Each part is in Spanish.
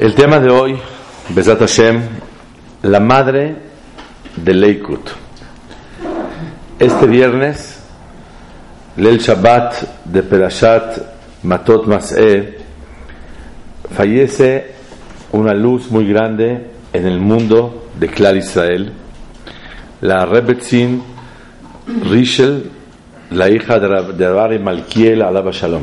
El tema de hoy, Besat Hashem, la madre de Leikut. Este viernes, Lel Shabbat de Perashat Matot Mas'e, fallece una luz muy grande en el mundo de Clar Israel. La Rebetzin Rishel, la hija de Rabbi Malkiel Alaba Shalom.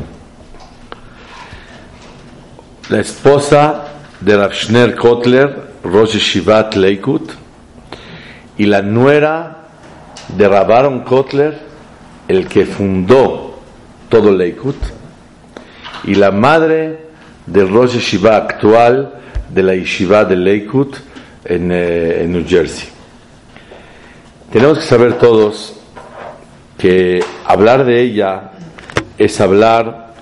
La esposa de Rav Schner Kotler, Rosh Shivat Leikut, y la nuera de Rav Kotler, el que fundó todo Leikut, y la madre del Rosh Shiva actual de la Yeshiva de Leikut en, eh, en New Jersey. Tenemos que saber todos que hablar de ella es hablar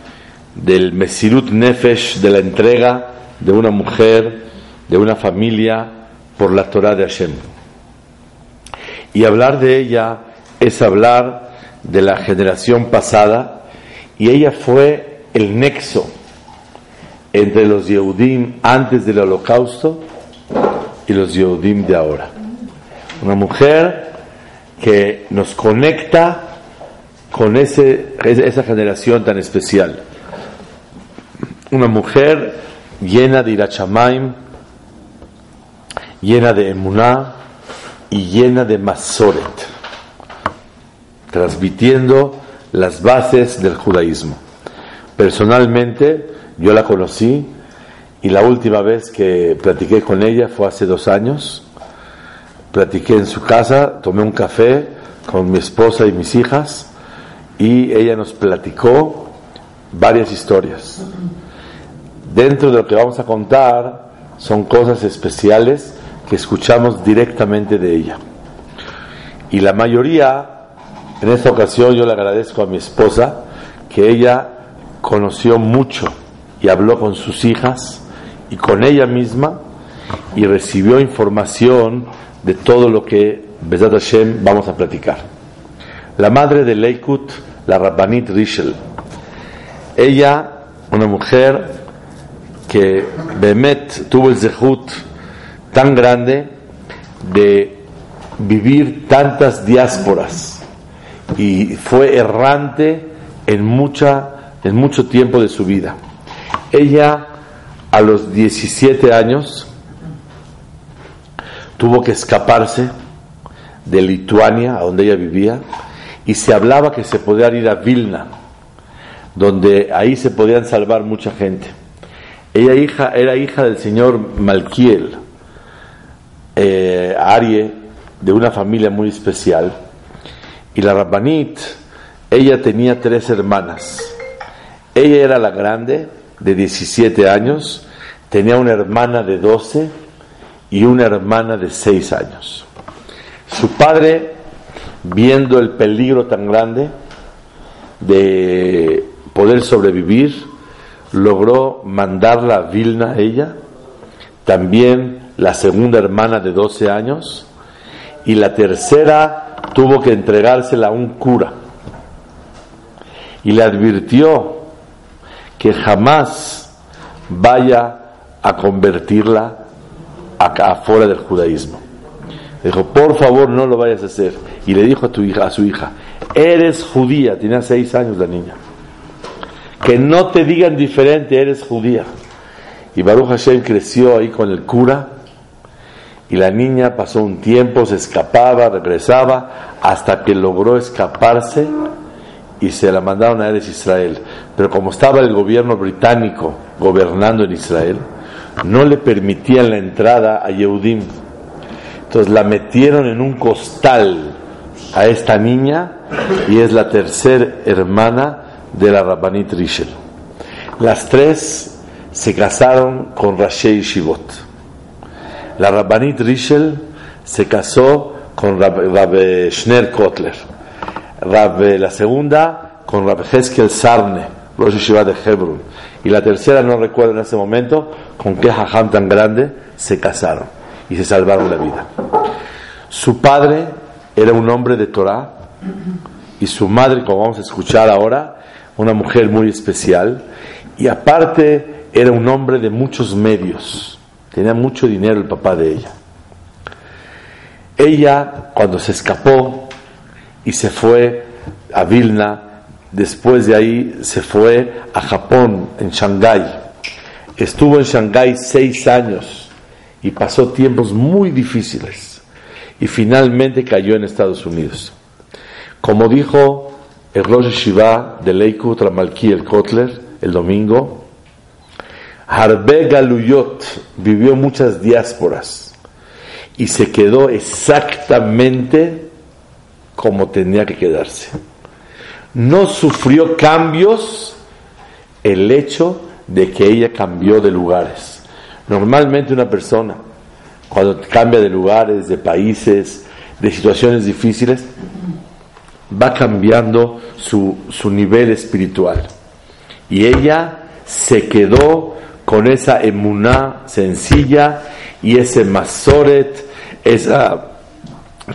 del Mesirut Nefesh, de la entrega de una mujer, de una familia por la Torah de Hashem. Y hablar de ella es hablar de la generación pasada y ella fue el nexo entre los Yehudim antes del holocausto y los Yehudim de ahora. Una mujer que nos conecta con ese, esa generación tan especial. Una mujer llena de irachamaim, llena de emuná y llena de masoret, transmitiendo las bases del judaísmo. Personalmente, yo la conocí y la última vez que platiqué con ella fue hace dos años. Platiqué en su casa, tomé un café con mi esposa y mis hijas y ella nos platicó varias historias. Dentro de lo que vamos a contar son cosas especiales que escuchamos directamente de ella. Y la mayoría, en esta ocasión yo le agradezco a mi esposa que ella conoció mucho y habló con sus hijas y con ella misma y recibió información de todo lo que Bezat Hashem vamos a platicar. La madre de Leikut, la Rabbanit Rishel, ella, una mujer que Bemet tuvo el zehut tan grande de vivir tantas diásporas y fue errante en, mucha, en mucho tiempo de su vida. Ella a los 17 años tuvo que escaparse de Lituania, a donde ella vivía, y se hablaba que se podía ir a Vilna, donde ahí se podían salvar mucha gente. Ella era hija del señor Malkiel, eh, de una familia muy especial. Y la Rabbanit, ella tenía tres hermanas. Ella era la grande, de 17 años, tenía una hermana de 12 y una hermana de 6 años. Su padre, viendo el peligro tan grande de poder sobrevivir, logró mandarla a Vilna ella, también la segunda hermana de 12 años, y la tercera tuvo que entregársela a un cura. Y le advirtió que jamás vaya a convertirla acá afuera del judaísmo. dijo, por favor no lo vayas a hacer. Y le dijo a, tu hija, a su hija, eres judía, tenía seis años la niña que no te digan diferente, eres judía. Y Baruch Hashem creció ahí con el cura y la niña pasó un tiempo, se escapaba, regresaba, hasta que logró escaparse y se la mandaron a Eres Israel. Pero como estaba el gobierno británico gobernando en Israel, no le permitían la entrada a Yehudim. Entonces la metieron en un costal a esta niña y es la tercera hermana de la Rabbanit Rishel. Las tres se casaron con Rashei Shivot. La Rabbanit Rishel se casó con Rab, Schner Kotler. la segunda con Rab Heskel Sarne, Rosh Shiva de Hebron. Y la tercera, no recuerdo en ese momento, con qué jajam tan grande se casaron y se salvaron la vida. Su padre era un hombre de Torah y su madre, como vamos a escuchar ahora, una mujer muy especial y aparte era un hombre de muchos medios, tenía mucho dinero el papá de ella. Ella, cuando se escapó y se fue a Vilna, después de ahí se fue a Japón, en Shanghái. Estuvo en Shanghái seis años y pasó tiempos muy difíciles y finalmente cayó en Estados Unidos. Como dijo el Rosh Shiva de Leikut Ramalki el Kotler el domingo, Harbe Galuyot vivió muchas diásporas y se quedó exactamente como tenía que quedarse. No sufrió cambios el hecho de que ella cambió de lugares. Normalmente una persona, cuando cambia de lugares, de países, de situaciones difíciles, va cambiando su, su nivel espiritual. Y ella se quedó con esa emuná sencilla y ese masoret, esa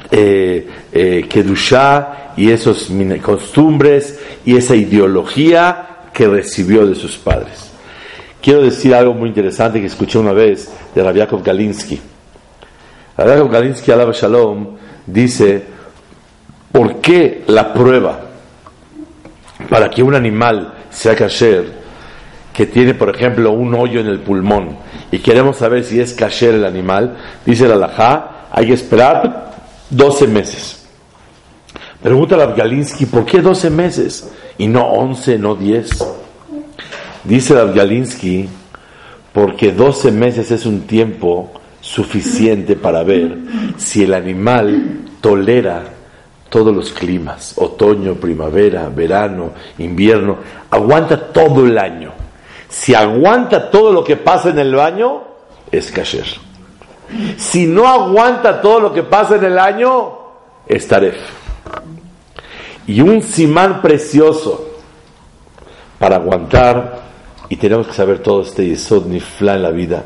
eh, eh, kedushá y esas costumbres y esa ideología que recibió de sus padres. Quiero decir algo muy interesante que escuché una vez de Rabiakov Galinsky. Rabiakov Galinsky, alaba Shalom, dice, ¿por qué la prueba para que un animal sea kasher que tiene, por ejemplo, un hoyo en el pulmón y queremos saber si es kasher el animal, dice la alajá, hay que esperar 12 meses. Pregunta a Galinsky, ¿por qué 12 meses y no 11, no 10? Dice Galinsky, porque 12 meses es un tiempo suficiente para ver si el animal tolera todos los climas, otoño, primavera, verano, invierno, aguanta todo el año. Si aguanta todo lo que pasa en el baño, es kasher. Si no aguanta todo lo que pasa en el año, es taref. Y un simán precioso para aguantar, y tenemos que saber todo este yesod nifla en la vida.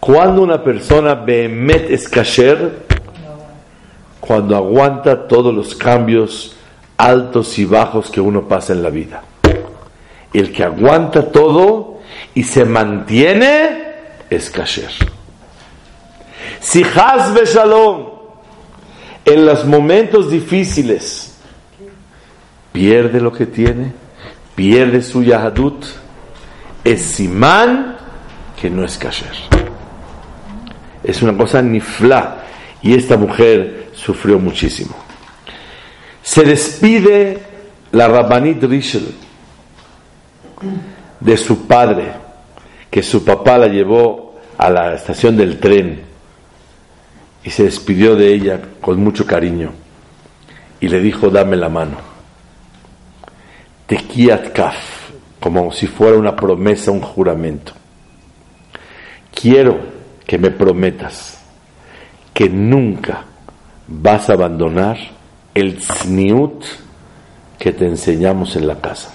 Cuando una persona behemet es kasher, cuando aguanta todos los cambios altos y bajos que uno pasa en la vida el que aguanta todo y se mantiene es kasher. Si Hazbe Shalom en los momentos difíciles pierde lo que tiene, pierde su Yahadut, es Simán que no es kasher. Es una cosa nifla y esta mujer sufrió muchísimo. Se despide la Rabbanit Rishel de su padre, que su papá la llevó a la estación del tren y se despidió de ella con mucho cariño y le dijo, dame la mano. Tekiat kaf, como si fuera una promesa, un juramento. Quiero que me prometas que nunca vas a abandonar el tzniut que te enseñamos en la casa.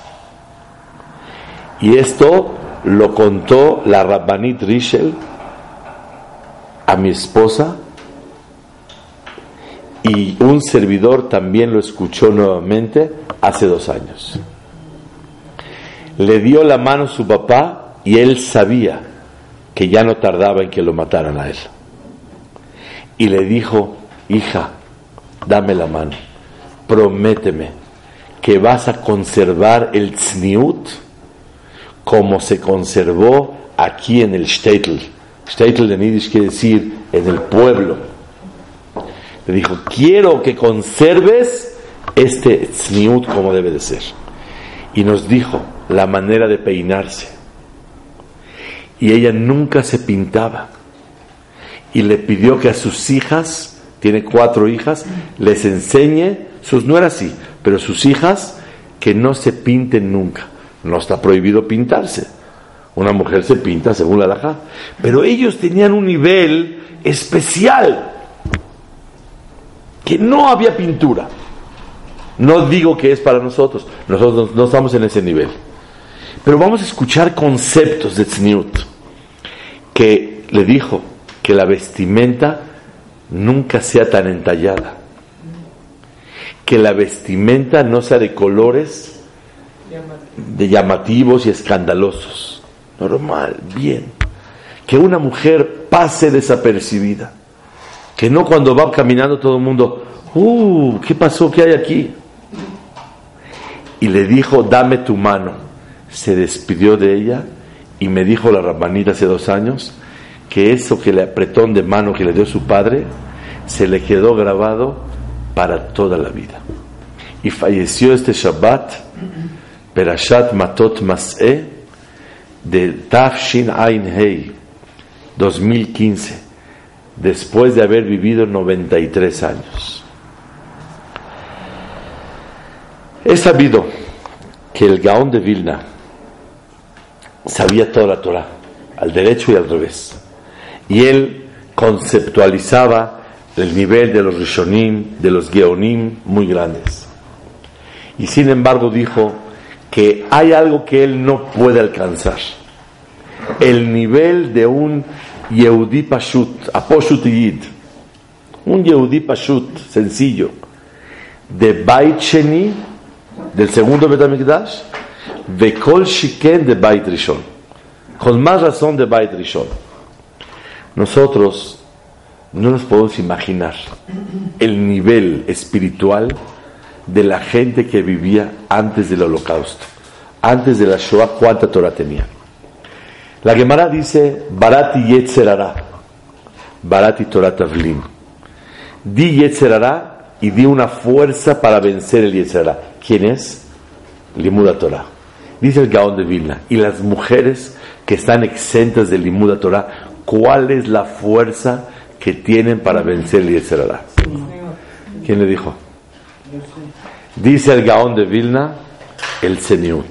Y esto lo contó la Rabbanit Rishel a mi esposa y un servidor también lo escuchó nuevamente hace dos años. Le dio la mano a su papá y él sabía que ya no tardaba en que lo mataran a él. Y le dijo, hija, dame la mano, prométeme que vas a conservar el tzniut como se conservó aquí en el Shtetl. Shtetl en Yiddish quiere decir en el pueblo. Le dijo, quiero que conserves este tzniut como debe de ser. Y nos dijo la manera de peinarse. Y ella nunca se pintaba. Y le pidió que a sus hijas, tiene cuatro hijas, les enseñe, sus no era así, pero sus hijas, que no se pinten nunca no está prohibido pintarse. Una mujer se pinta según la laja. Pero ellos tenían un nivel especial que no había pintura. No digo que es para nosotros, nosotros no estamos en ese nivel. Pero vamos a escuchar conceptos de Tzniut, que le dijo que la vestimenta nunca sea tan entallada, que la vestimenta no sea de colores de llamativos y escandalosos. normal, bien. Que una mujer pase desapercibida. Que no cuando va caminando todo el mundo, uh, ¿qué pasó? ¿Qué hay aquí? Y le dijo, dame tu mano. Se despidió de ella y me dijo la rabanita hace dos años que eso que le apretón de mano que le dio su padre se le quedó grabado para toda la vida. Y falleció este Shabbat, Perashat Matot Mas'e, de Tafshin Ain Hei, 2015, después de haber vivido 93 años. He sabido que el Gaón de Vilna sabía toda la Torah, al derecho y al revés. Y él conceptualizaba el nivel de los Rishonim, de los Geonim muy grandes. Y sin embargo dijo que hay algo que él no puede alcanzar. El nivel de un Yehudi Pashut, Aposhut Yid. Un Yehudi Pashut, sencillo. De Bait Sheni, del segundo Betamikdash, Vekol Shiken de Bait Rishon. Con más razón de Bait Rishon. Nosotros no nos podemos imaginar el nivel espiritual de la gente que vivía antes del holocausto, antes de la Shoah, cuánta Torah tenía. La Gemara dice, Barati Yetzerara, Barati Torah Tavlim. Di Yetzerara y di una fuerza para vencer el Yetzerara. ¿Quién es? Limuda Torah. Dice el Gaón de Vilna. Y las mujeres que están exentas de Limuda Torah, ¿cuál es la fuerza que tienen para vencer el Yetzerara? ¿Quién le dijo? Dice el Gaón de Vilna, el Zeniut.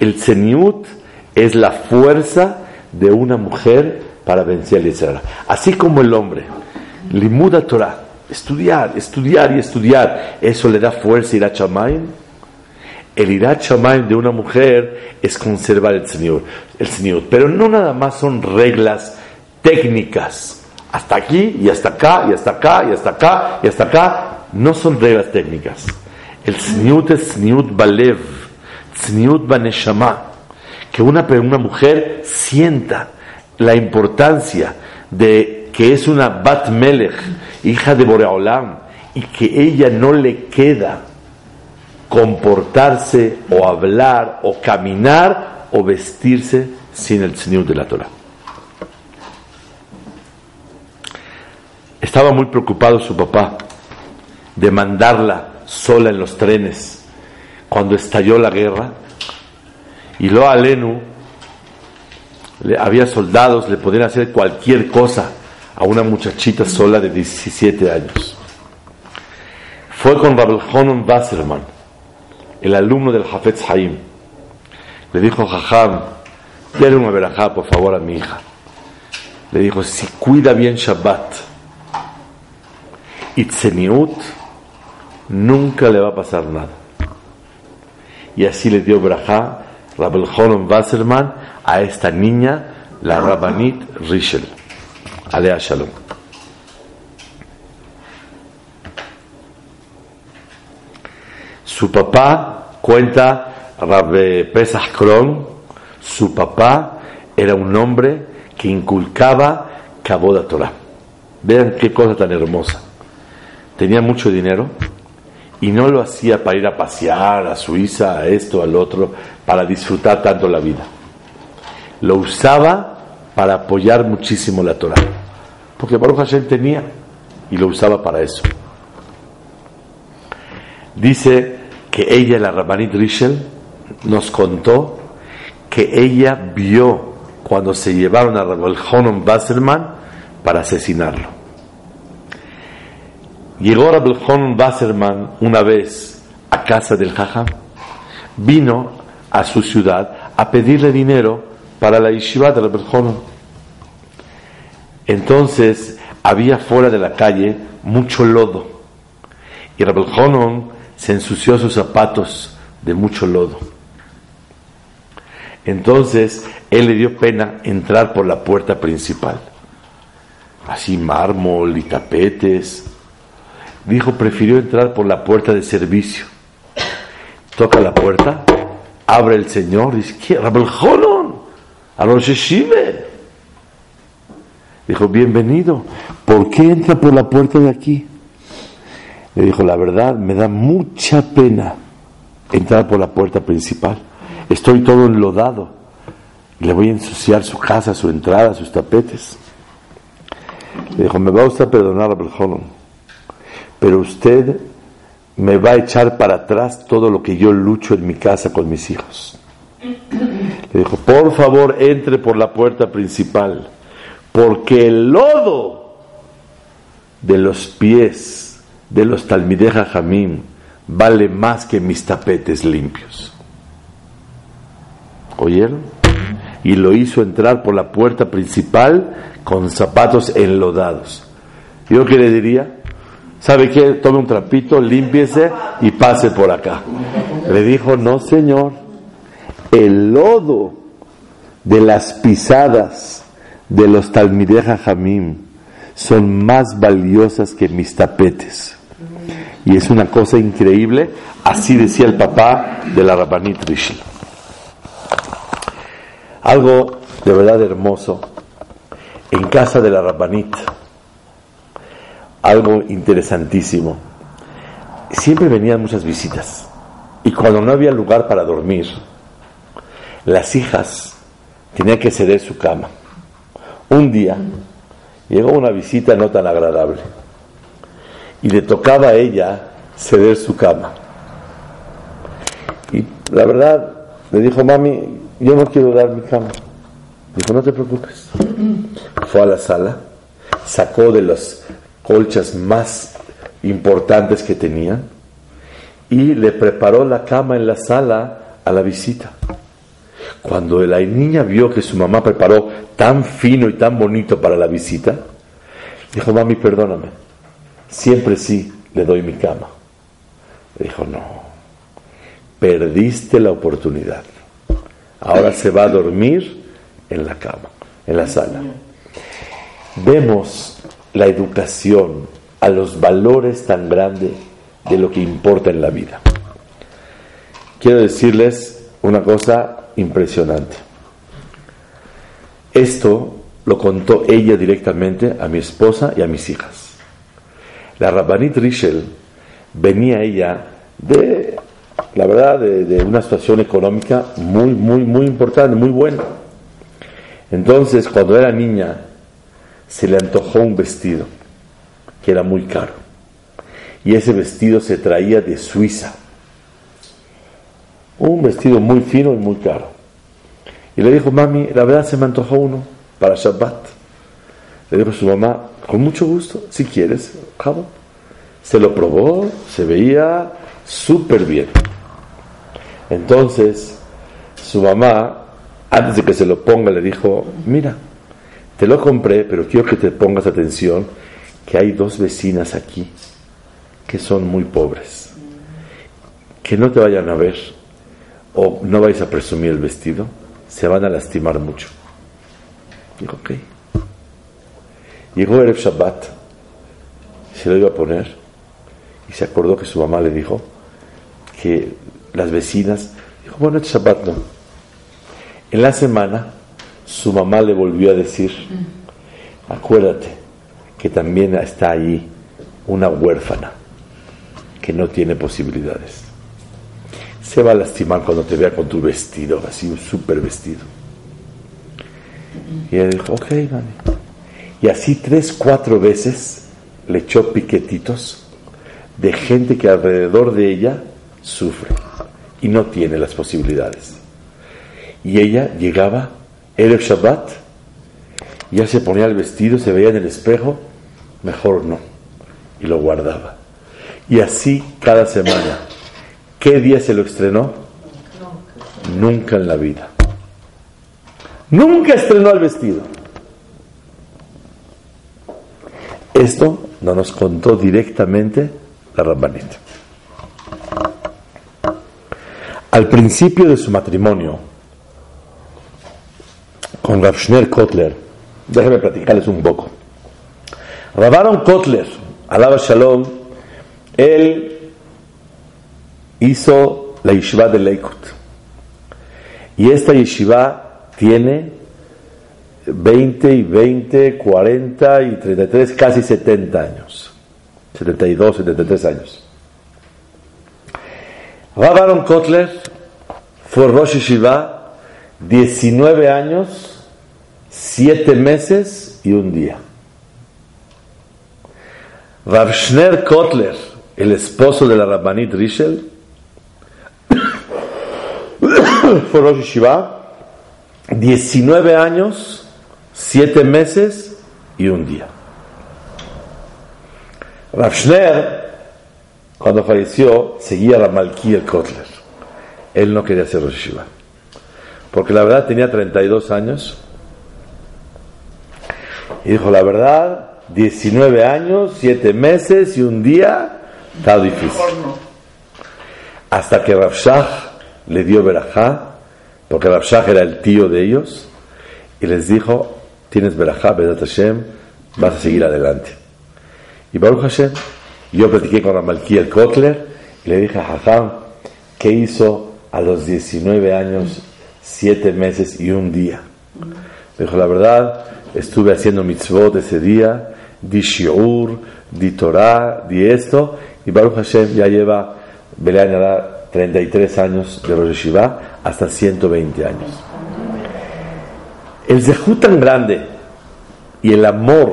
El Zeniut es la fuerza de una mujer para vencer el Yetzerara. Así como el hombre, limuda Torah, estudiar, estudiar y estudiar, eso le da fuerza a Chamayim. El Irat Shamayim de una mujer es conservar el Señor, el Señor. Pero no nada más son reglas técnicas. Hasta aquí y hasta acá y hasta acá y hasta acá y hasta acá. No son reglas técnicas. El Tzniut es Tzniut Balev, Tzniut Baneshama. Que una, una mujer sienta la importancia de que es una Bat Melech, hija de Boreolam, y que ella no le queda comportarse o hablar o caminar o vestirse sin el Tzniut de la Torah. Estaba muy preocupado su papá de mandarla sola en los trenes cuando estalló la guerra. Y lo Alenu, le, había soldados, le podían hacer cualquier cosa a una muchachita sola de 17 años. Fue con Rabel Honon Wasserman, el alumno del Hafetz Haim. Le dijo, Jajam, denle una verajá, por favor, a mi hija. Le dijo, si cuida bien Shabbat y Tzeniut, nunca le va a pasar nada. Y así le dio Brajá Rabel Honon Wasserman a esta niña, la Rabbanit Rishel. Alea Shalom. Su papá, cuenta Rabbe Pesach Kron, su papá era un hombre que inculcaba Kaboda Torah. Vean qué cosa tan hermosa. Tenía mucho dinero, y no lo hacía para ir a pasear a Suiza, a esto, al otro, para disfrutar tanto la vida. Lo usaba para apoyar muchísimo la Torah. Porque Baruch Hashem tenía y lo usaba para eso. Dice que ella, la Rabbanit Rishel, nos contó que ella vio cuando se llevaron a Rabel Honom Basserman para asesinarlo. Llegó Rabel Honon Wasserman una vez a casa del Jajam, vino a su ciudad a pedirle dinero para la yeshiva de Rabel Honon. Entonces había fuera de la calle mucho lodo y Rabel Honon se ensució sus zapatos de mucho lodo. Entonces él le dio pena entrar por la puerta principal. Así mármol y tapetes dijo, prefirió entrar por la puerta de servicio. Toca la puerta, abre el Señor, dice, ¿qué? Rabel a. Dijo, bienvenido. ¿Por qué entra por la puerta de aquí? Le dijo, la verdad, me da mucha pena entrar por la puerta principal. Estoy todo enlodado. Le voy a ensuciar su casa, su entrada, sus tapetes. Le dijo, me va usted a perdonar, pero usted me va a echar para atrás todo lo que yo lucho en mi casa con mis hijos. Le dijo, por favor, entre por la puerta principal, porque el lodo de los pies de los talmideja jamín vale más que mis tapetes limpios. ¿Oyeron? Y lo hizo entrar por la puerta principal con zapatos enlodados. ¿Yo qué le diría? ¿Sabe qué? Tome un trapito, límpiese y pase por acá. Le dijo, no señor, el lodo de las pisadas de los talmideja jamim son más valiosas que mis tapetes. Y es una cosa increíble, así decía el papá de la Rabbanit Rishel. Algo de verdad hermoso en casa de la Rabbanit, algo interesantísimo. Siempre venían muchas visitas y cuando no había lugar para dormir, las hijas tenían que ceder su cama. Un día llegó una visita no tan agradable y le tocaba a ella ceder su cama. Y la verdad, le dijo, mami, yo no quiero dar mi cama. Dijo, no te preocupes. Fue a la sala, sacó de las colchas más importantes que tenía y le preparó la cama en la sala a la visita. Cuando la niña vio que su mamá preparó tan fino y tan bonito para la visita, dijo, mami, perdóname siempre sí le doy mi cama. Le dijo, no, perdiste la oportunidad. Ahora se va a dormir en la cama, en la sala. Vemos la educación a los valores tan grandes de lo que importa en la vida. Quiero decirles una cosa impresionante. Esto lo contó ella directamente a mi esposa y a mis hijas. La Rabbanit Rishel venía ella de, la verdad, de, una situación económica muy, muy, muy importante, muy buena. Entonces, cuando era niña, se le antojó un vestido que era muy caro. Y ese vestido se traía de Suiza. Un vestido muy fino y muy caro. Y le dijo, mami, la verdad se me antojó uno para Shabbat. Le dijo a su mamá, con mucho gusto, si quieres, jabón. Se lo probó, se veía súper bien. Entonces, su mamá, antes de que se lo ponga, le dijo, mira, te lo compré, pero quiero que te pongas atención que hay dos vecinas aquí que son muy pobres. Que no te vayan a ver o no vais a presumir el vestido, se van a lastimar mucho. Dijo, ok. Llegó el Shabbat, se lo iba a poner y se acordó que su mamá le dijo que las vecinas, dijo, bueno, este Shabbat no. En la semana, su mamá le volvió a decir, acuérdate que también está ahí una huérfana que no tiene posibilidades. Se va a lastimar cuando te vea con tu vestido, así un súper vestido. Y ella dijo, ok, mami. Y así tres, cuatro veces le echó piquetitos de gente que alrededor de ella sufre y no tiene las posibilidades. Y ella llegaba, era el Shabbat, ya se ponía el vestido, se veía en el espejo, mejor no, y lo guardaba. Y así cada semana. ¿Qué día se lo estrenó? Nunca en la vida. Nunca estrenó el vestido. Esto no nos contó directamente la Rambanita. Al principio de su matrimonio con Rav Kotler, déjenme platicarles un poco. Ravaron Kotler, alaba Shalom, él hizo la yeshiva de Leikut. Y esta yeshiva tiene 20 y 20, 40 y 33, casi 70 años. 72, 73 años. Rav Kotler fue Rosh Shiva 19 años, 7 meses y un día. Rav Schner Kotler, el esposo de la Rabbanit Rishel, fue Rosh Shiva 19 años, 7 meses y un día. Rav cuando falleció, seguía la Malki el Kotler. Él no quería ser Rosh Shiva. Porque la verdad tenía 32 años. Y dijo, la verdad, 19 años, 7 meses y un día, está difícil. Hasta que Rav Shach le dio verajá, porque Rav Shach era el tío de ellos, y les dijo, tienes verajá, Bedat Hashem, vas a seguir adelante. Y Baruch Hashem, yo platiqué con Ramalki el Kotler y le dije a Hajam, ¿qué hizo a los 19 años, 7 meses y un día? Me dijo, la verdad, estuve haciendo mitzvot ese día, di shiur, di Torah, di esto, y Baruch Hashem ya lleva, Belean 33 años de Rosh Shiva hasta 120 años. El zehut tan grande y el amor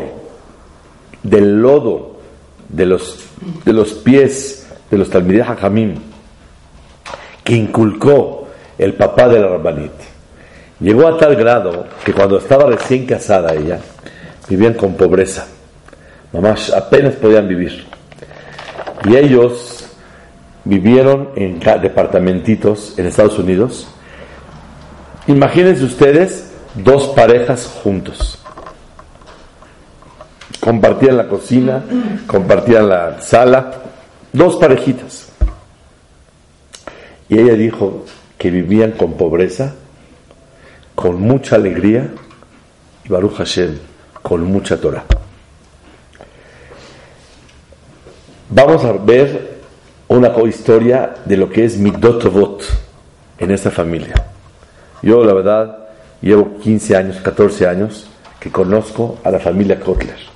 del lodo de los, de los pies de los Talmidei Hajamim que inculcó el papá de la Rabbanit. Llegó a tal grado que cuando estaba recién casada ella, vivían con pobreza. Mamás apenas podían vivir. Y ellos vivieron en departamentitos en Estados Unidos. Imagínense ustedes dos parejas juntos compartían la cocina, compartían la sala, dos parejitas. Y ella dijo que vivían con pobreza, con mucha alegría y Baruch Hashem, con mucha Torah. Vamos a ver una historia de lo que es Midot en esta familia. Yo, la verdad, llevo 15 años, 14 años que conozco a la familia Kotler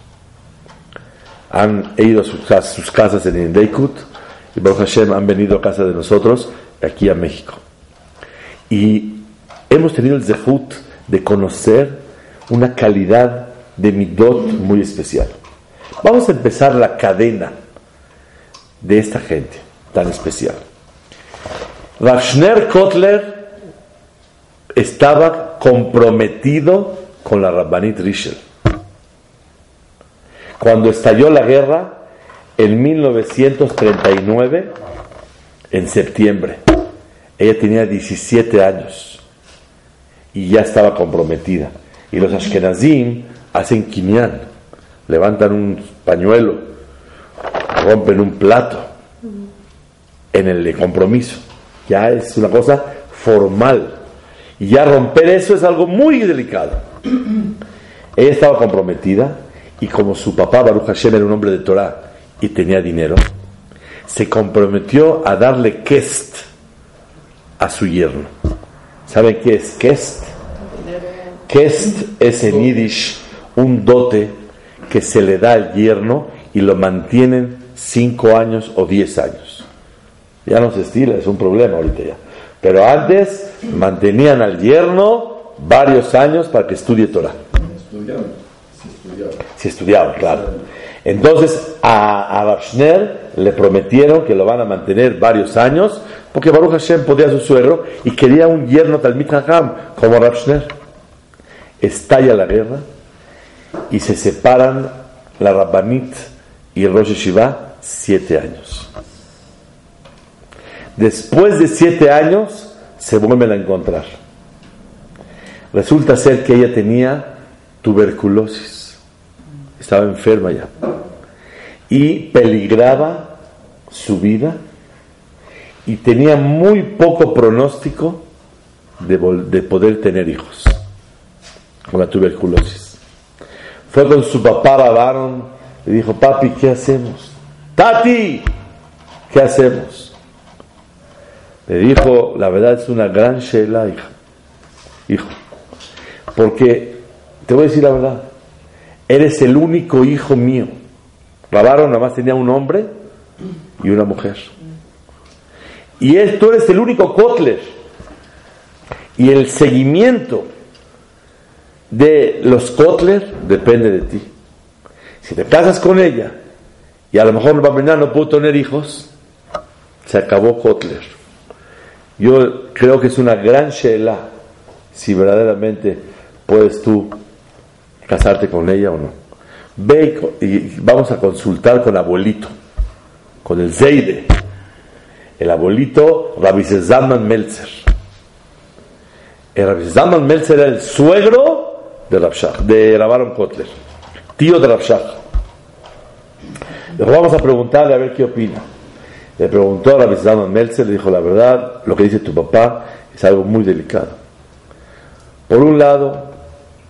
han ido a sus, casas en Indeikut y Baruch Hashem han venido a casa de nosotros aquí a México. Y hemos tenido el zehut de conocer una calidad de midot muy especial. Vamos a empezar la cadena de esta gente tan especial. Rashner Kotler estaba comprometido con la Rabbanit Rishel. Cuando estalló la guerra, en 1939, en septiembre, ella tenía 17 años y ya estaba comprometida. Y los Ashkenazim hacen quinián, levantan un pañuelo, rompen un plato en el compromiso. Ya es una cosa formal. Y ya romper eso es algo muy delicado. Ella estaba comprometida y como su papá Baruch Hashem era un hombre de Torah y tenía dinero, se comprometió a darle kest a su yerno. ¿Saben qué es kest? Kest es en Yiddish un dote que se le da al yerno y lo mantienen cinco años o diez años. Ya no se estila, es un problema ahorita ya. Pero antes mantenían al yerno varios años para que estudie Torah. Si estudiaba, claro. Entonces a, a le prometieron que lo van a mantener varios años, porque Baruch Hashem podía su suegro y quería un yerno Talmid Hacham como Rabshner. Estalla la guerra y se separan la Rabbanit y el Rosh Shiva siete años. Después de siete años se vuelven a encontrar. Resulta ser que ella tenía tuberculosis estaba enferma ya, y peligraba su vida y tenía muy poco pronóstico de, de poder tener hijos con la tuberculosis. Fue con su papá Baron y dijo, papi, ¿qué hacemos? Tati, ¿qué hacemos? Le dijo, la verdad es una gran shela, hija, hijo, porque Te voy a decir la verdad. Eres el único hijo mío. Rabaron nada más tenía un hombre y una mujer. Y él, tú eres el único Kotler. Y el seguimiento de los Kotler depende de ti. Si te casas con ella y a lo mejor mañana no pudo tener hijos, se acabó Kotler. Yo creo que es una gran shela si verdaderamente puedes tú casarte con ella o no. Ve y vamos a consultar con el abuelito, con el Zeide, el abuelito Rabbi Zalman Meltzer. El Rabbi Zalman Meltzer era el suegro de Rabshach, de Rabaron Kotler, tío de Rabshach. vamos a preguntarle a ver qué opina. Le preguntó a Rabbi Zalman Meltzer, le dijo la verdad, lo que dice tu papá es algo muy delicado. Por un lado,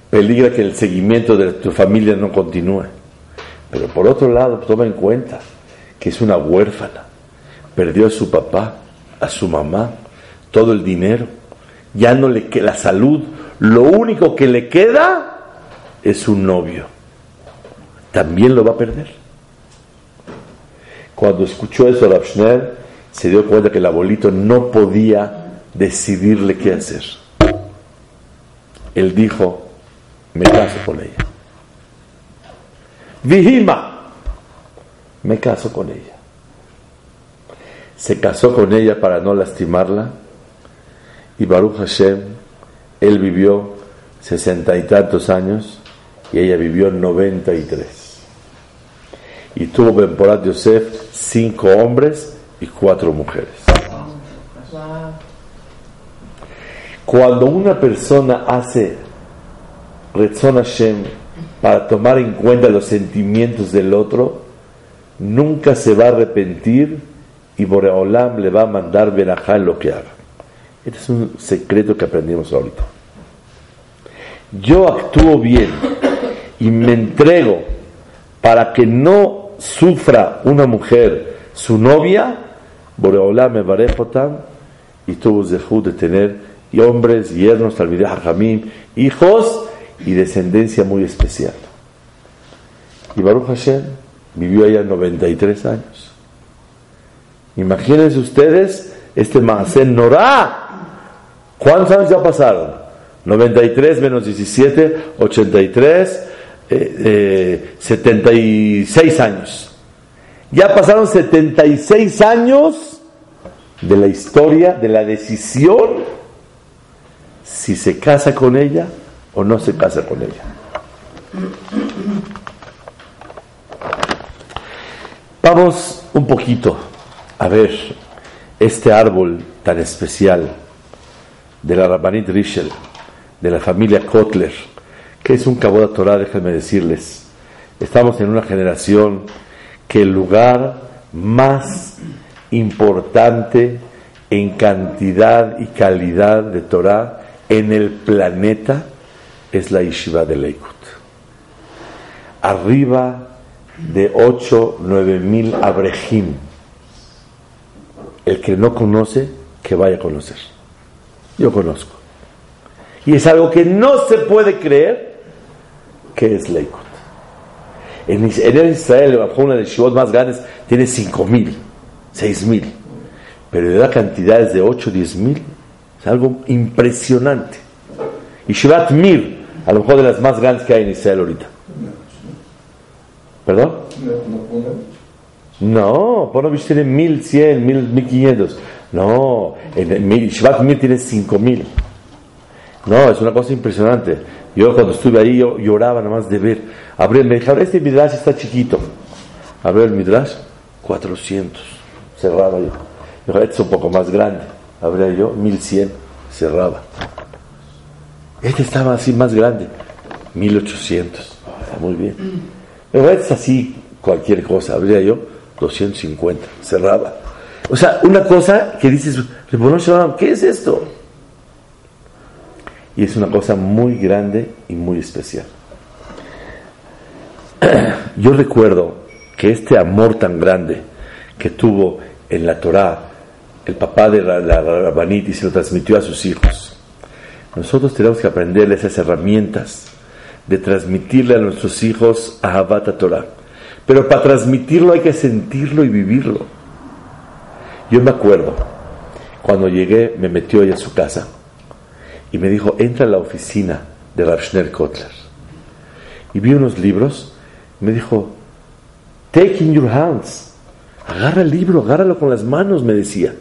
peligra que el seguimiento de tu familia no continúe. Pero por otro lado, toma en cuenta que es una huérfana. Perdió a su papá, a su mamá, todo el dinero. Ya no le queda la salud. Lo único que le queda es un novio. También lo va a perder. Cuando escuchó eso Rapshner, se dio cuenta que el abuelito no podía decidirle qué hacer él dijo, me caso con ella. Vihima, me caso con ella. Se casó con ella para no lastimarla y Baruch Hashem, él vivió sesenta y tantos años y ella vivió noventa y tres. Y tuvo Benporat Yosef cinco hombres y cuatro mujeres. Cuando una persona hace Retzon Hashem para tomar en cuenta los sentimientos del otro, nunca se va a arrepentir y Boreolam le va a mandar verajá en lo que haga. Este es un secreto que aprendimos ahorita. Yo actúo bien y me entrego para que no sufra una mujer, su novia, Boreolam me y tuvo de tener y hombres, yernos, hijos y descendencia muy especial. Y Baruch Hashem vivió allá 93 años. Imagínense ustedes este Maasen Norá. ¿Cuántos años ya pasaron? 93 menos 17, 83, eh, 76 años. Ya pasaron 76 años de la historia, de la decisión si se casa con ella o no se casa con ella. Vamos un poquito a ver este árbol tan especial de la Rabbanit Rishel, de la familia Kotler, que es un de Torah, déjenme decirles. Estamos en una generación que el lugar más importante en cantidad y calidad de Torah en el planeta es la Yeshiva de Leikut. Arriba de 8, 9 mil abrejim. El que no conoce, que vaya a conocer. Yo conozco. Y es algo que no se puede creer que es Leikut. En, Israel, una de las Yeshivot más grandes, tiene 5 mil, 6 mil. Pero de la cantidades de 8, 10 mil, es algo impresionante. Y Shivat Mir, a lo mejor de las más grandes que hay en Israel ahorita. ¿Perdón? No, Ponovich tiene 1100, 1500. No, en Shivat Mir tiene 5000. No, es una cosa impresionante. Yo cuando estuve ahí yo lloraba nada más de ver. Abrí, me dijeron, este Midrash está chiquito. Abrí el Midrash, 400. Cerraba yo. Dijo, este es un poco más grande habría yo 1100, cerraba. Este estaba así más grande, 1800, muy bien. Pero este es así, cualquier cosa, habría yo 250, cerraba. O sea, una cosa que dices, ¿qué es esto? Y es una cosa muy grande y muy especial. Yo recuerdo que este amor tan grande que tuvo en la Torah el papá de la, la, y se lo transmitió a sus hijos. Nosotros tenemos que aprenderles esas herramientas de transmitirle a nuestros hijos a Habata Torah. Pero para transmitirlo hay que sentirlo y vivirlo. Yo me acuerdo, cuando llegué, me metió ella a su casa y me dijo, entra a la oficina de Rav Kotler. Y vi unos libros, me dijo, take in your hands, agarra el libro, agárralo con las manos, me decía.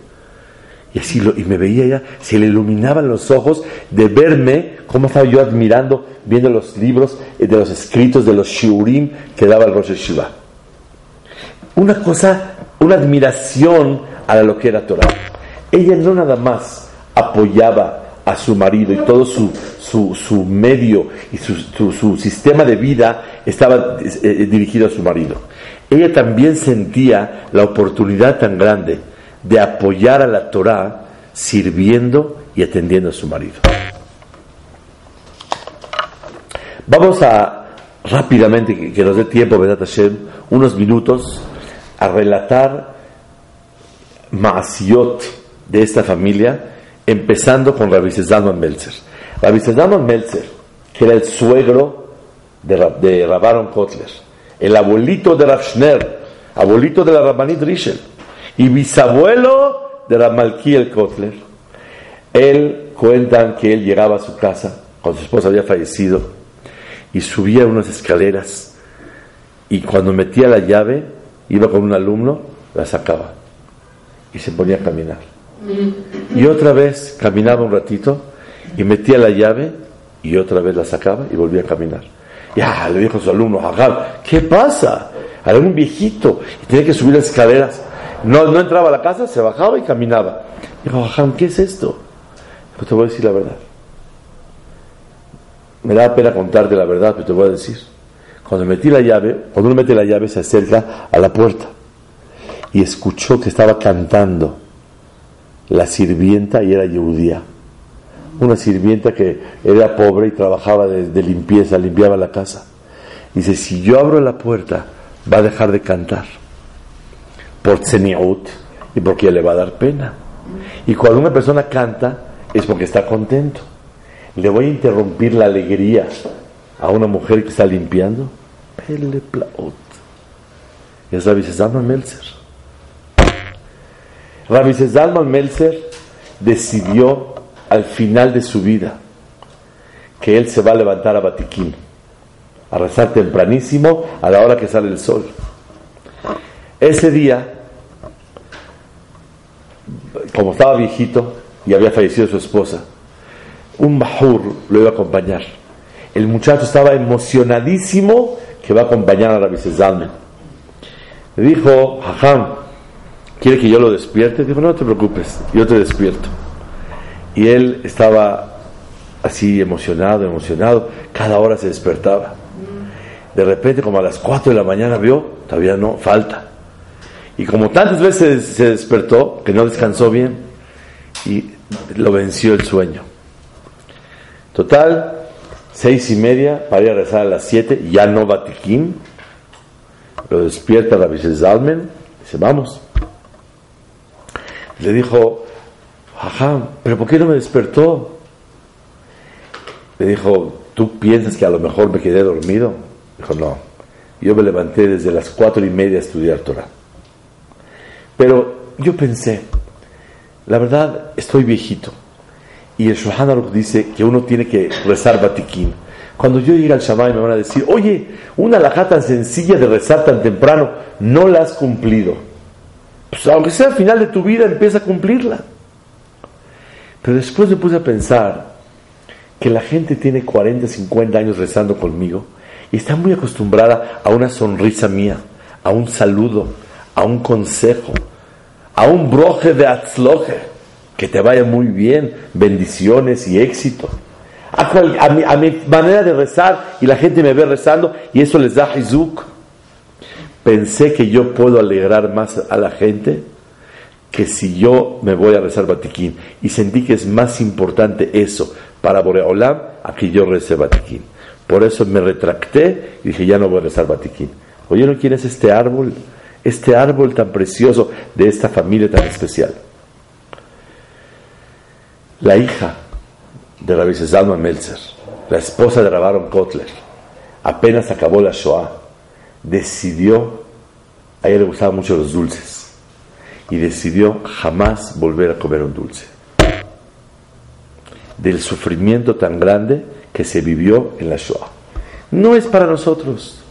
Y así lo, y me veía ya, se le iluminaban los ojos de verme, cómo estaba yo admirando, viendo los libros de los escritos de los shiurim que daba el Rosh Shiva. Una cosa, una admiración a lo que era Torah. Ella no nada más apoyaba a su marido y todo su, su, medio y su, su, sistema de vida estaba eh, eh, dirigido a su marido. Ella también sentía la oportunidad tan grande de apoyar a la Torah sirviendo y atendiendo a su marido. Vamos a rápidamente, que nos dé tiempo, ¿verdad, Hashem? Unos minutos a relatar Maasiot de esta familia, empezando con Rabbi Zalman Meltzer. Rabbi Zalman Meltzer, que era el suegro de, de Rabaron Kotler, el abuelito de Rav abuelito de la Rabbanit Rishel, y bisabuelo de Ramalkiel Kotler. Él cuentan que él llegaba a su casa cuando su esposa había fallecido y subía unas escaleras y cuando metía la llave iba con un alumno, la sacaba y se ponía a caminar. Y otra vez caminaba un ratito y metía la llave y otra vez la sacaba y volvía a caminar. Ya, le dijo a su alumno, ¿qué pasa? Era un viejito y tenía que subir las escaleras. No, no entraba a la casa, se bajaba y caminaba. Dijo, Hajam, ¿qué es esto? Pues te voy a decir la verdad. Me da pena contarte la verdad, pero te voy a decir. Cuando metí la llave, cuando uno mete la llave se acerca a la puerta y escuchó que estaba cantando la sirvienta y era judía. Una sirvienta que era pobre y trabajaba de, limpieza, limpiaba la casa. Dice, si yo abro la puerta, va a dejar de cantar. Por tseniut y porque le va a dar pena. Y cuando una persona canta, es porque está contento. ¿Le voy a interrumpir la alegría a una mujer que está limpiando? Pele plaut. Es Rabbi Zalman Melzer. Rabbi Zalman Melzer decidió al final de su vida que él se va a levantar a Batiquín, a rezar tempranísimo a la hora que sale el sol. Ese día, como estaba viejito y había fallecido su esposa, un Bahur lo iba a acompañar. El muchacho estaba emocionadísimo que va a acompañar a Rabbi Zalman. Le dijo, Jajam, ¿quiere que yo lo despierte? Dijo, no te preocupes, yo te despierto. Y él estaba así emocionado, emocionado, cada hora se despertaba. De repente, como a las 4 de la mañana vio, todavía no, falta. Y como tantas veces se despertó, que no descansó bien, y lo venció el sueño. Total, seis y media, para ir a rezar a las siete, ya no Batiquín, lo despierta la Zalmen, dice, vamos. Le dijo, ajá, pero ¿por qué no me despertó? Le dijo, ¿tú piensas que a lo mejor me quedé dormido? Dijo, no, yo me levanté desde las cuatro y media a estudiar Torah. Pero yo pensé, la verdad, estoy viejito. Y el Shohan Aruch dice que uno tiene que rezar Batiquín. Cuando yo llegue al Shammai me van a decir, oye, una alajá tan sencilla de rezar tan temprano, no la has cumplido. Pues aunque sea al final de tu vida, empieza a cumplirla. Pero después me puse a pensar que la gente tiene 40, 50 años rezando conmigo y está muy acostumbrada a una sonrisa mía, a un saludo, a un consejo, a un broje de atzloje, que te vaya muy bien, bendiciones y éxito a, mi, manera de rezar y la gente me ve rezando y eso les da Hizuk. Pensé que yo puedo alegrar más a la gente que si yo me voy a rezar Batiquín. Y sentí que es más importante eso para Boreolam a que yo rece Batiquín. Por eso me retracté y dije, ya no voy a rezar Batiquín. ¿Oyeron quién es este árbol? Este árbol tan precioso de esta familia tan especial. La hija de Rabbi Zalman Melzer, la esposa de Rabaron Kotler, apenas acabó la Shoah, decidió, a ella le gustaban mucho los dulces, y decidió jamás volver a comer un dulce. Del sufrimiento tan grande que se vivió en la Shoah. No es para nosotros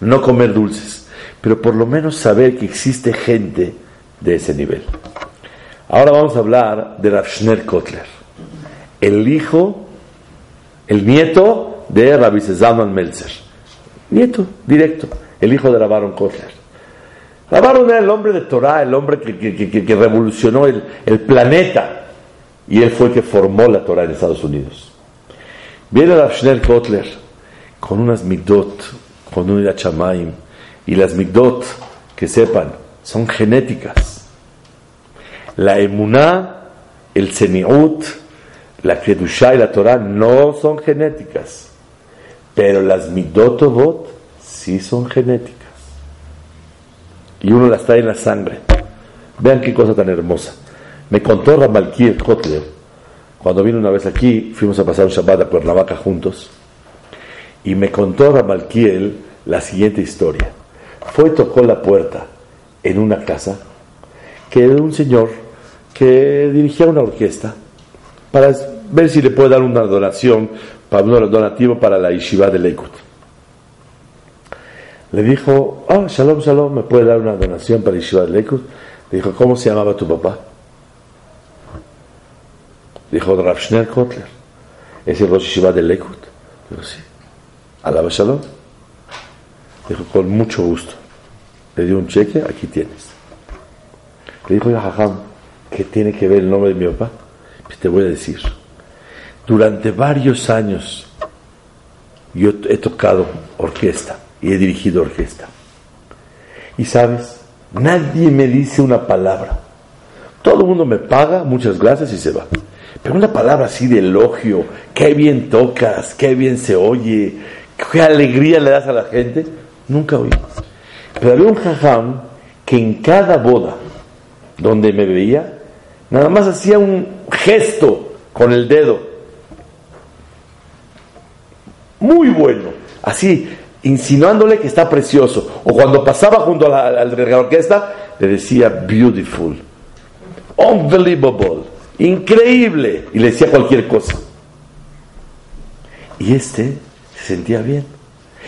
no comer dulces, pero por lo menos saber que existe gente de ese nivel. Ahora vamos a hablar de Rav Kotler, el hijo, el nieto de Rabbi Zalman Meltzer. Nieto, directo, el hijo de Rabaron Kotler. Rabaron era el hombre de Torah, el hombre que, revolucionó el, planeta, y él fue el que formó la Torah en Estados Unidos. Viene Rav Kotler con unas midot, con un irachamaim, y las midot, que sepan, son genéticas la emuná, el seniut, la kedushá y la Torah no son genéticas, pero las midotobot sí son genéticas. Y uno las trae en la sangre. Vean qué cosa tan hermosa. Me contó Ramalkiel Kotler, cuando vino una vez aquí, fuimos a pasar un Shabbat a Cuernavaca juntos, y me contó Ramalkiel la siguiente historia. Fue tocó la puerta en una casa que era un señor que dirigía una orquesta para ver si le puede dar una donación, para un donativo para la yeshiva de Leikut. Le dijo, ah, shalom, shalom, ¿me puede dar una donación para la yeshiva de Leikut? Le dijo, ¿cómo se llamaba tu papá? Dijo, Rav Kotler. ¿Es el Rosh Yeshiva de Leikut? Dijo, sí. Alaba shalom. Dijo, con mucho gusto. Le dio un cheque, aquí tienes. Le dijo, ya, jajam, ¿Qué tiene que ver el nombre de mi papá? Pues te voy a decir. Durante varios años yo he tocado orquesta y he dirigido orquesta. Y sabes, nadie me dice una palabra. Todo el mundo me paga, muchas gracias y se va. Pero una palabra así de elogio, qué bien tocas, qué bien se oye, qué alegría le das a la gente, nunca oí. Pero había un jajam que en cada boda donde me veía, Nada más hacía un gesto con el dedo. Muy bueno. Así, insinuándole que está precioso. O cuando pasaba junto a la, la orquesta, le decía beautiful, unbelievable, increíble. Y le decía cualquier cosa. Y este se sentía bien.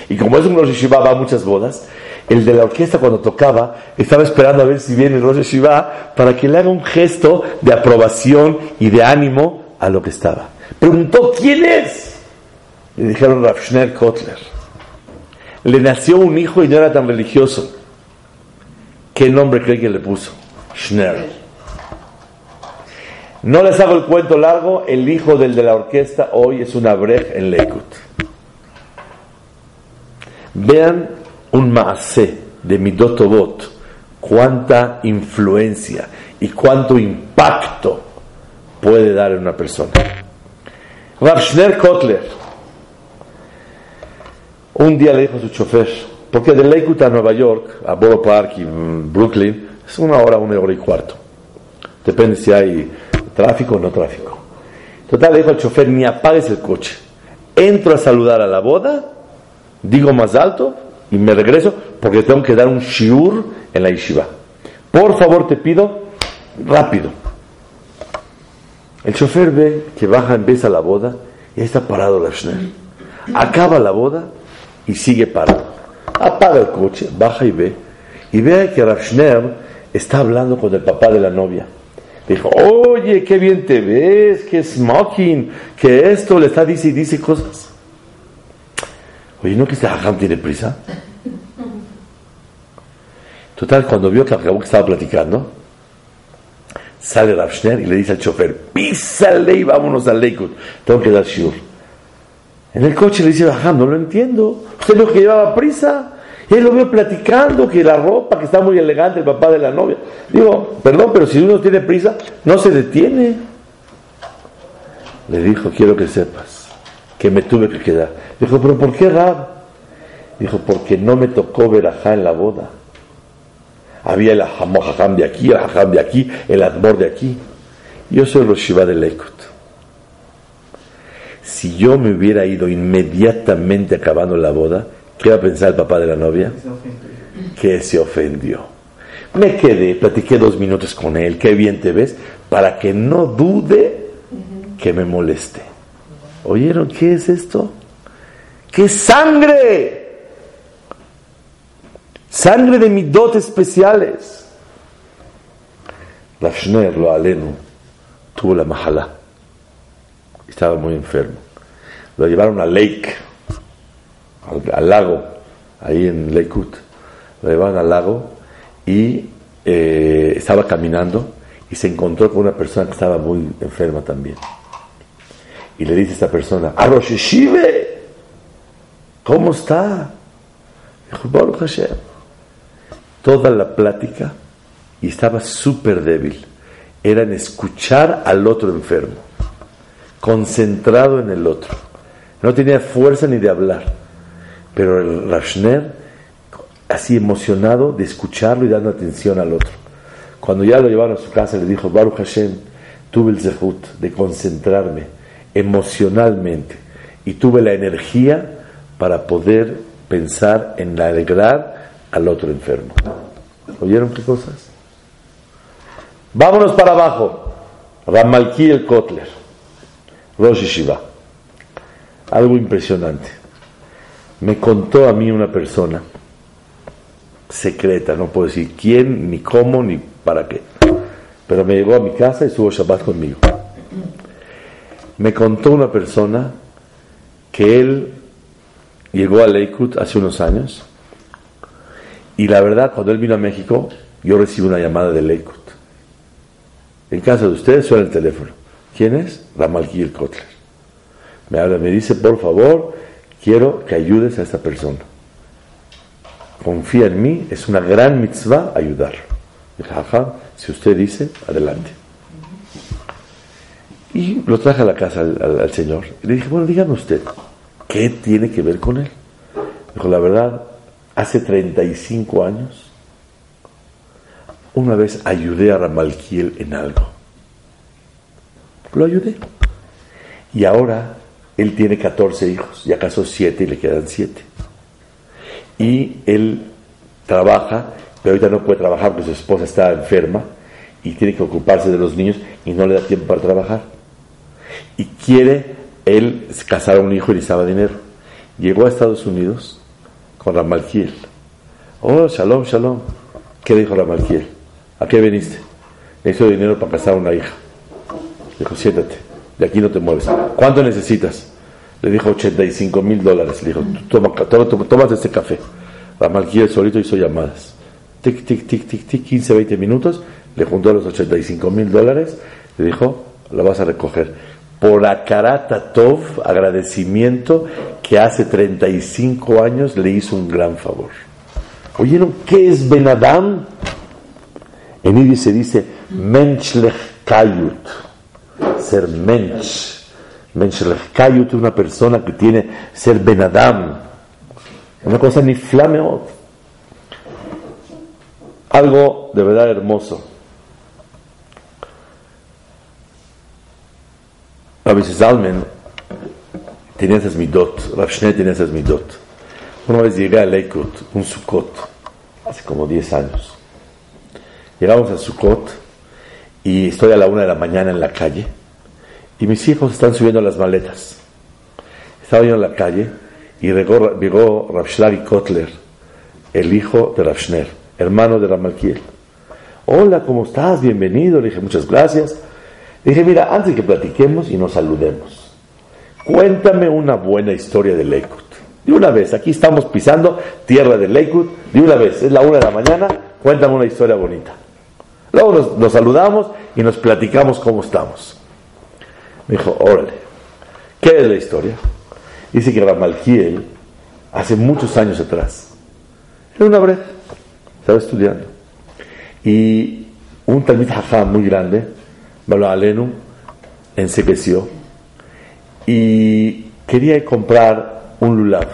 Y como es un Rosh va a muchas bodas, el de la orquesta cuando tocaba estaba esperando a ver si viene el Rosh Shiva para que le haga un gesto de aprobación y de ánimo a lo que estaba. Preguntó, ¿quién es? Le dijeron Rav Schner Kotler. Le nació un hijo y no era tan religioso. ¿Qué nombre cree que le puso? Schner. No les hago el cuento largo, el hijo del de la orquesta hoy es una brej en Leikut. Vean un maase de midotobot, cuánta influencia y cuánto impacto puede dar en una persona. Rav Kotler, un día le dijo a su chofer, porque de Lakewood a Nueva York, a Borough Park y Brooklyn, es una hora, una hora y cuarto. Depende si hay tráfico o no tráfico. Total, le dijo al chofer, ni apagues el coche. Entro a saludar a la boda, digo más alto y me regreso porque tengo que dar un shiur en la yeshiva. Por favor, te pido rápido. El chofer ve que baja, empieza la boda y está parado la Schner. Acaba la boda y sigue parado. Apaga el coche, baja y ve. Y ve que Rav está hablando con el papá de la novia. Dijo, oye, qué bien te ves, qué smoking, que esto le está dice y dice cosas. Oye, ¿no que este hajam tiene prisa? Total, cuando vio que acabó que estaba platicando, sale Rav y le dice al chofer, písale y vámonos al Lakewood, tengo que dar shiur. En el coche le dice, hajam, no lo entiendo, usted lo que llevaba prisa. Y él lo vio platicando, que la ropa, que está muy elegante, el papá de la novia. Digo, perdón, pero si uno tiene prisa, no se detiene. Le dijo, quiero que sepas que me tuve que quedar. Dijo, pero ¿por qué Rab? Dijo, porque no me tocó verajá en la boda. Había el hajam de aquí, el hajam de aquí, el admor de aquí. Yo soy el Shiva de Leikut. Si yo me hubiera ido inmediatamente acabando la boda, ¿qué va a pensar el papá de la novia? Que se ofendió. Me quedé, platiqué dos minutos con él, qué bien te ves, para que no dude que me moleste. ¿Oyeron qué es esto? ¡Qué sangre! Sangre de mis dotes especiales. Rafshner, lo aleno, tuvo la mahala. Estaba muy enfermo. Lo llevaron a Lake, al, lago, ahí en Lakewood. Lo llevaron al lago y eh, estaba caminando y se encontró con una persona que estaba muy enferma también. Y le dice a esta persona, Aroshishive, ¿cómo está? Dijo, Baruch Hashem. Toda la plática, y estaba súper débil, era en escuchar al otro enfermo, concentrado en el otro. No tenía fuerza ni de hablar, pero el Rashner, así emocionado de escucharlo y dando atención al otro. Cuando ya lo llevaron a su casa, le dijo, Baruch Hashem, tuve el zehut de concentrarme emocionalmente y tuve la energía para poder pensar en alegrar al otro enfermo. ¿Oyeron qué cosas? Vámonos para abajo. Ramalki el Kotler, Rosh Shiva. Algo impresionante. Me contó a mí una persona secreta, no puedo decir quién, ni cómo, ni para qué. Pero me llegó a mi casa y estuvo Shabbat conmigo. Me contó una persona que él llegó a Lakewood hace unos años y la verdad, cuando él vino a México, yo recibí una llamada de Lakewood. En casa de ustedes suena el teléfono. ¿Quién es? Ramalkiel Kotler. Me habla, me dice, por favor, quiero que ayudes a esta persona. Confía en mí, es una gran mitzvah ayudarlo. Dije, si usted dice, adelante. Y lo traje a la casa al, Señor. Y le dije, bueno, dígame usted, ¿qué tiene que ver con él? Dijo, la verdad, hace 35 años, una vez ayudé a Ramalquiel en algo. Lo ayudé. Y ahora él tiene 14 hijos, ya casó 7 y le quedan 7. Y él trabaja, pero ahorita no puede trabajar porque su esposa está enferma y tiene que ocuparse de los niños y no le da tiempo para trabajar y quiere él casar a un hijo y necesitaba dinero. Llegó a Estados Unidos con Ramalquiel. Oh, shalom, shalom. ¿Qué dijo Ramalquiel? ¿A qué viniste? Necesito dinero para casar a una hija. Dijo, siéntate, de aquí no te mueves. ¿Cuánto necesitas? Le dijo 85 mil dólares. Le dijo, toma, toma, toma, este café. Ramalquiel solito hizo llamadas. Tic, tic, tic, tic, tic, 15, 20 minutos. Le juntó los 85 mil dólares. Le dijo, lo vas a recoger por Akarata Tov, agradecimiento, que hace 35 años le hizo un gran favor. ¿Oyeron qué es Benadam? En Idi se dice Menchlech Kayut, ser Mensch. Kayut es una persona que tiene ser Benadam. Una cosa ni flameot. Algo de verdad hermoso. Rabbi Zalmen tenía esas midot, Rav tenía esas midot. Una vez llegué a Leikut, un Sukkot, hace como 10 años. Llegamos a Sukkot y estoy a la una de la mañana en la calle y mis hijos están subiendo las maletas. Estaba yo en la calle y llegó, llegó Kotler, el hijo de Rav hermano de Ramalkiel. Hola, ¿cómo estás? Bienvenido. Le dije, muchas gracias. Dije, mira, antes que platiquemos y nos saludemos, cuéntame una buena historia de Lakewood. De una vez, aquí estamos pisando tierra de Lakewood, de una vez, es la una de la mañana, cuéntame una historia bonita. Luego nos, saludamos y nos platicamos cómo estamos. Me dijo, órale, ¿qué es la historia? Dice que Ramalkiel, hace muchos años atrás, era una breja, estaba estudiando. Y un talmid muy grande Alenu ensequeció y quería comprar un lulav.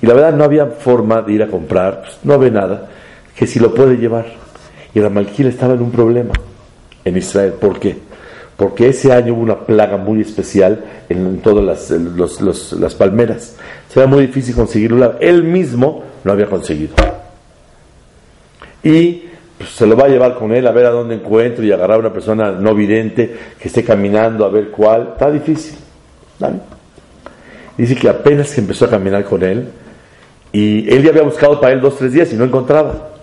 Y la verdad no había forma de ir a comprar, pues, no ve nada, que si lo puede llevar. Y Ramalquil estaba en un problema en Israel. ¿Por qué? porque ese año hubo una plaga muy especial en, todas las, las palmeras. Será muy difícil conseguir lulav. Él mismo lo había conseguido. Y pues, se lo va a llevar con él a ver a dónde encuentro y agarrar a una persona no vidente que esté caminando a ver cuál. Está difícil. Dice que apenas que empezó a caminar con él y él ya había buscado para él dos, tres días y no encontraba.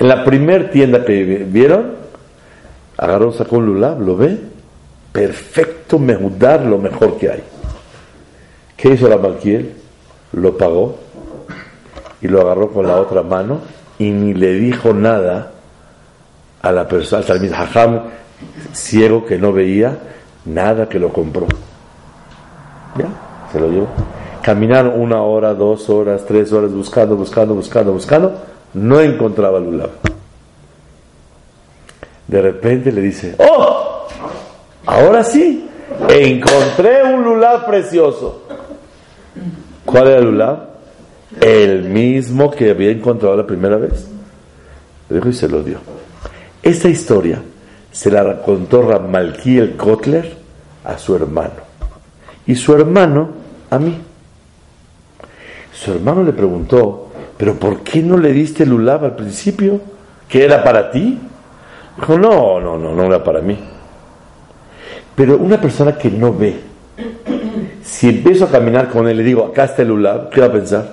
En la primer tienda que vieron, agarró, sacó un lulab, lo ve, perfecto mejudar, lo mejor que hay. ¿Qué hizo la Malquiel? Lo pagó y lo agarró con la otra mano y ni le dijo nada a la persona, al Hajam ciego que no veía, nada que lo compró. Ya, se lo llevó. Caminaron una hora, dos horas, tres horas buscando, buscando, buscando, buscando, no encontraba el lulab. De repente le dice, ¡Oh! Ahora sí, encontré un lulab precioso. ¿Cuál era el lulab? El mismo que había encontrado la primera vez. Dijo y se lo dio. Esta historia se la contó Ramalki el Kotler a su hermano. Y su hermano a mí. Su hermano le preguntó, ¿pero por qué no le diste el ulab al principio? ¿Que era para ti? Dijo, no, no, no, no era para mí. Pero una persona que no ve, si empiezo a caminar con él y le digo, acá está el ulab, ¿qué va a pensar?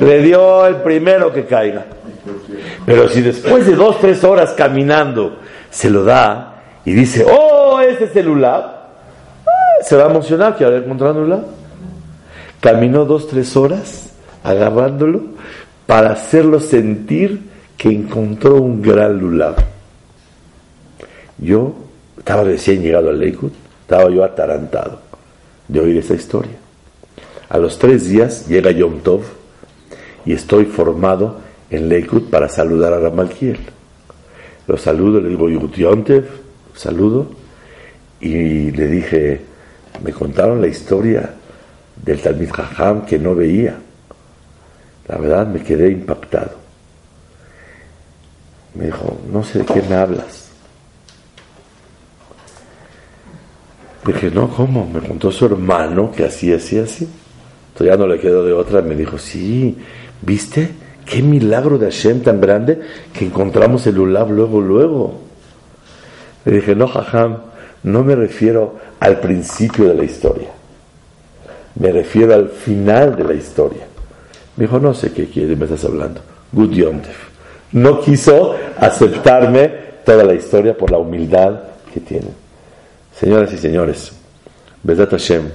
Le dio el primero que caiga. Pero si después de dos, tres horas caminando se lo da y dice, oh, este es el ulab, ah, se va a emocionar que haber encontrado un ulab. Caminó dos, tres horas agarrándolo para hacerlo sentir que encontró un gran lulab. Yo estaba recién llegado al Leikut, estaba yo atarantado de oír esa historia. A los tres días llega Yom Tov y estoy formado en Leikut para saludar a Ramalkiel. Lo saludo, le digo Yontev, saludo, y le dije, me contaron la historia del Talmid Jajam que no veía. La verdad me quedé impactado. Me dijo, no sé de qué me hablas. Dije, no, ¿cómo? Me contó su hermano que así, así, así. Entonces ya no le quedó de otra. Me dijo, sí, ¿viste? Qué milagro de Hashem tan grande que encontramos el Ulab luego, luego. Le dije, no, jajam, no me refiero al principio de la historia. Me refiero al final de la historia. Me dijo, no sé qué quiere, me estás hablando. Good No quiso aceptarme toda la historia por la humildad que tiene. Señoras y señores, Besat Hashem,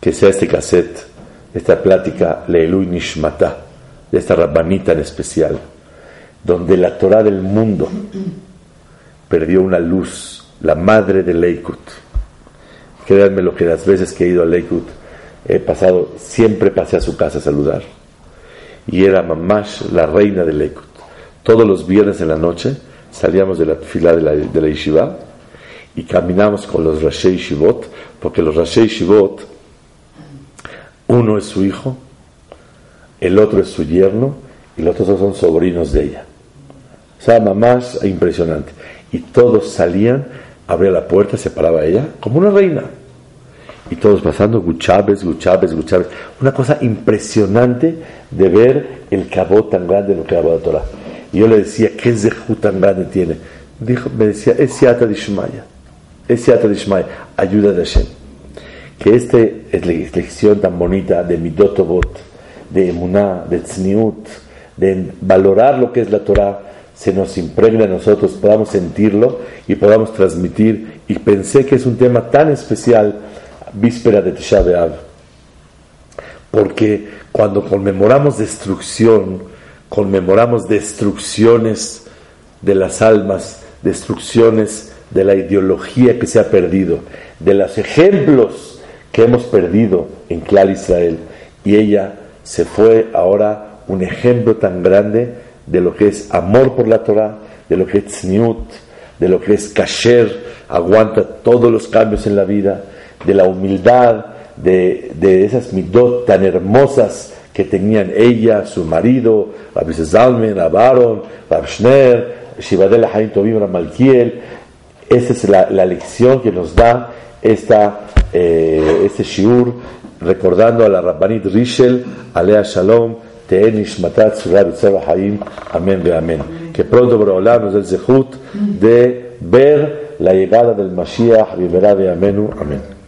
que sea este cassette esta plática Leilu Nishmata, de esta rabbanita en especial, donde la Torah del mundo perdió una luz, la madre de Leikut. Créanme lo que las veces que he ido a Leikut he pasado, siempre pasé a su casa a saludar. Y era Mamash, la reina de Leikut. Todos los viernes en la noche salíamos de la fila de la, de la yeshiva y caminamos con los Rashei Shivot, porque los Rashei Shivot uno es su hijo, el otro es su yerno y los otros son sobrinos de ella. O sea, mamás impresionante. Y todos salían, abría la puerta, se paraba ella como una reina. Y todos pasando, guchabes, guchabes, guchabes. Una cosa impresionante de ver el cabot tan grande de lo que habla la Torah. Y yo le decía, ¿qué zehu tan grande tiene? Dijo, me decía, es Siata Dishmaya. Es Siata Dishmaya. Ayuda de Hashem que esta lección tan bonita de Midotobot, de Emuná, de Tzniut, de valorar lo que es la Torah, se nos impregne a nosotros, podamos sentirlo y podamos transmitir. Y pensé que es un tema tan especial, víspera de Tisha porque cuando conmemoramos destrucción, conmemoramos destrucciones de las almas, destrucciones de la ideología que se ha perdido, de los ejemplos que hemos perdido en Clar Israel. Y ella se fue ahora un ejemplo tan grande de lo que es amor por la Torah, de lo que es tzniut, de lo que es kasher, aguanta todos los cambios en la vida, de la humildad, de, de esas midot tan hermosas que tenían ella, su marido, Rabbi Zalmen, Rab Aaron, Rab Shner, Shibadel Haim Tobim, Malkiel, Esa es la, la lección que nos da esta, eh, este shiur, recordando a la Rabbanit Rishel, Alea Shalom, Te'en Ishmatat Surah Haim, amén ve amén. Que pronto Borolam nos dé el zehut de ver la llegada del Mashiach, Rivera de Amenu, amén.